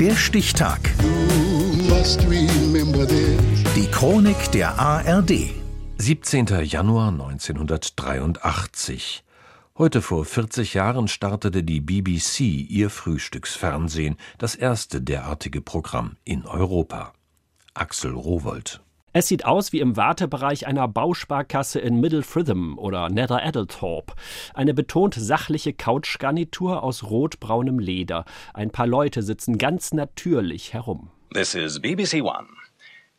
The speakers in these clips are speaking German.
Der Stichtag. Die Chronik der ARD. 17. Januar 1983. Heute vor 40 Jahren startete die BBC ihr Frühstücksfernsehen, das erste derartige Programm in Europa. Axel Rowold. Es sieht aus wie im Wartebereich einer Bausparkasse in Middle Fritham oder Nether Adderthorpe. Eine betont sachliche Couchgarnitur aus rotbraunem Leder. Ein paar Leute sitzen ganz natürlich herum. This is BBC One.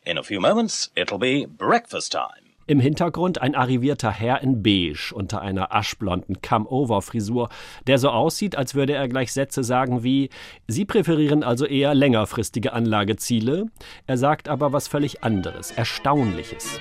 In a few moments it'll be breakfast time. Im Hintergrund ein arrivierter Herr in Beige unter einer aschblonden Come-Over-Frisur, der so aussieht, als würde er gleich Sätze sagen wie Sie präferieren also eher längerfristige Anlageziele. Er sagt aber was völlig anderes, Erstaunliches.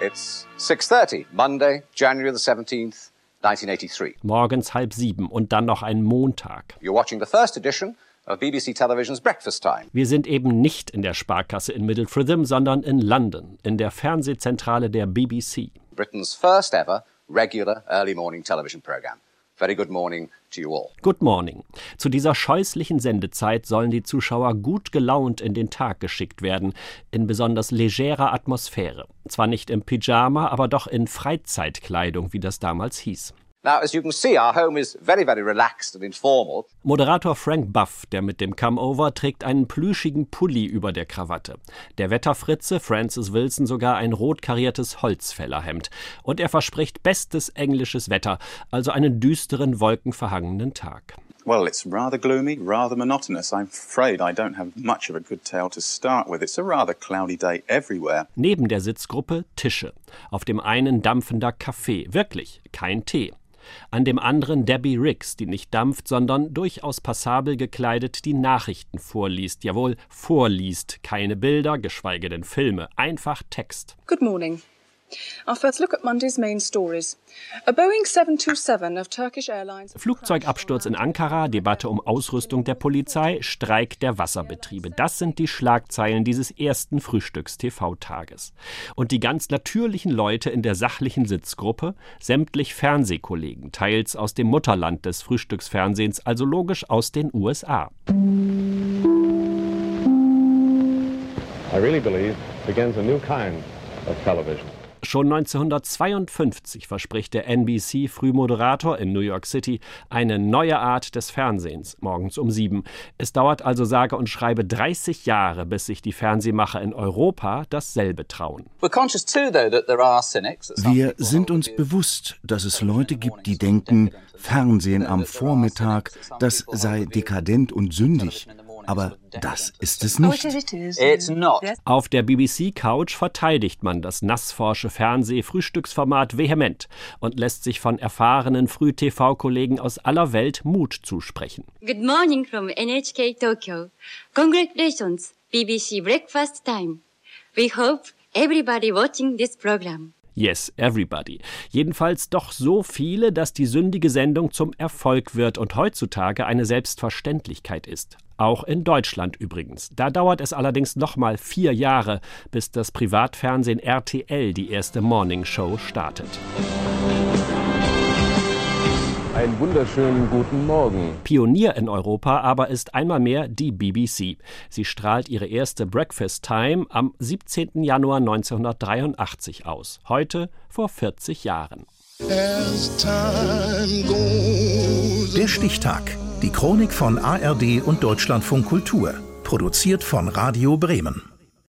It's 6:30, Monday, January the 17th, 1983. Morgens halb sieben und dann noch ein Montag. You're watching the first edition BBC Television's Breakfast Time. Wir sind eben nicht in der Sparkasse in Middle Fritham, sondern in London, in der Fernsehzentrale der BBC. Britain's first ever regular early morning television program. Very good morning to you all. Good morning. Zu dieser scheußlichen Sendezeit sollen die Zuschauer gut gelaunt in den Tag geschickt werden, in besonders legerer Atmosphäre. Zwar nicht im Pyjama, aber doch in Freizeitkleidung, wie das damals hieß. Now, as you can see, our home is very, very relaxed and informal. Moderator Frank Buff, der mit dem Come-Over, trägt einen plüschigen Pulli über der Krawatte. Der Wetterfritze Francis Wilson sogar ein rot kariertes Holzfällerhemd. Und er verspricht bestes englisches Wetter, also einen düsteren, wolkenverhangenen Tag. Well, it's rather gloomy, rather monotonous. I'm afraid I don't have much of a good tale to start with. It's a rather cloudy day everywhere. Neben der Sitzgruppe Tische. Auf dem einen dampfender Kaffee. Wirklich, kein Tee. An dem anderen Debbie Riggs, die nicht dampft, sondern durchaus passabel gekleidet die Nachrichten vorliest. Jawohl, vorliest. Keine Bilder, geschweige denn Filme. Einfach Text. Good morning. Our first look at Monday's main stories. A Boeing 727 of Turkish Airlines. Flugzeugabsturz in Ankara, Debatte um Ausrüstung der Polizei, Streik der Wasserbetriebe. Das sind die Schlagzeilen dieses ersten Frühstücks-TV-Tages. Und die ganz natürlichen Leute in der sachlichen Sitzgruppe, sämtlich Fernsehkollegen, teils aus dem Mutterland des Frühstücksfernsehens, also logisch aus den USA. I really believe begins a new kind of television. Schon 1952 verspricht der NBC-Frühmoderator in New York City eine neue Art des Fernsehens, morgens um sieben. Es dauert also sage und schreibe 30 Jahre, bis sich die Fernsehmacher in Europa dasselbe trauen. Wir sind uns bewusst, dass es Leute gibt, die denken, Fernsehen am Vormittag, das sei dekadent und sündig. Aber das ist es nicht. Auf der BBC-Couch verteidigt man das nassforsche Fernseh-Frühstücksformat vehement und lässt sich von erfahrenen Früh-TV-Kollegen aus aller Welt Mut zusprechen. Good morning from NHK Tokyo. Congratulations, BBC Breakfast Time. We hope everybody watching this program. Yes, everybody. Jedenfalls doch so viele, dass die sündige Sendung zum Erfolg wird und heutzutage eine Selbstverständlichkeit ist. Auch in Deutschland übrigens. Da dauert es allerdings nochmal vier Jahre, bis das Privatfernsehen RTL die erste Morningshow startet. Einen wunderschönen guten Morgen. Pionier in Europa aber ist einmal mehr die BBC. Sie strahlt ihre erste Breakfast Time am 17. Januar 1983 aus. Heute vor 40 Jahren. Der Stichtag. Die Chronik von ARD und Deutschlandfunk Kultur. Produziert von Radio Bremen.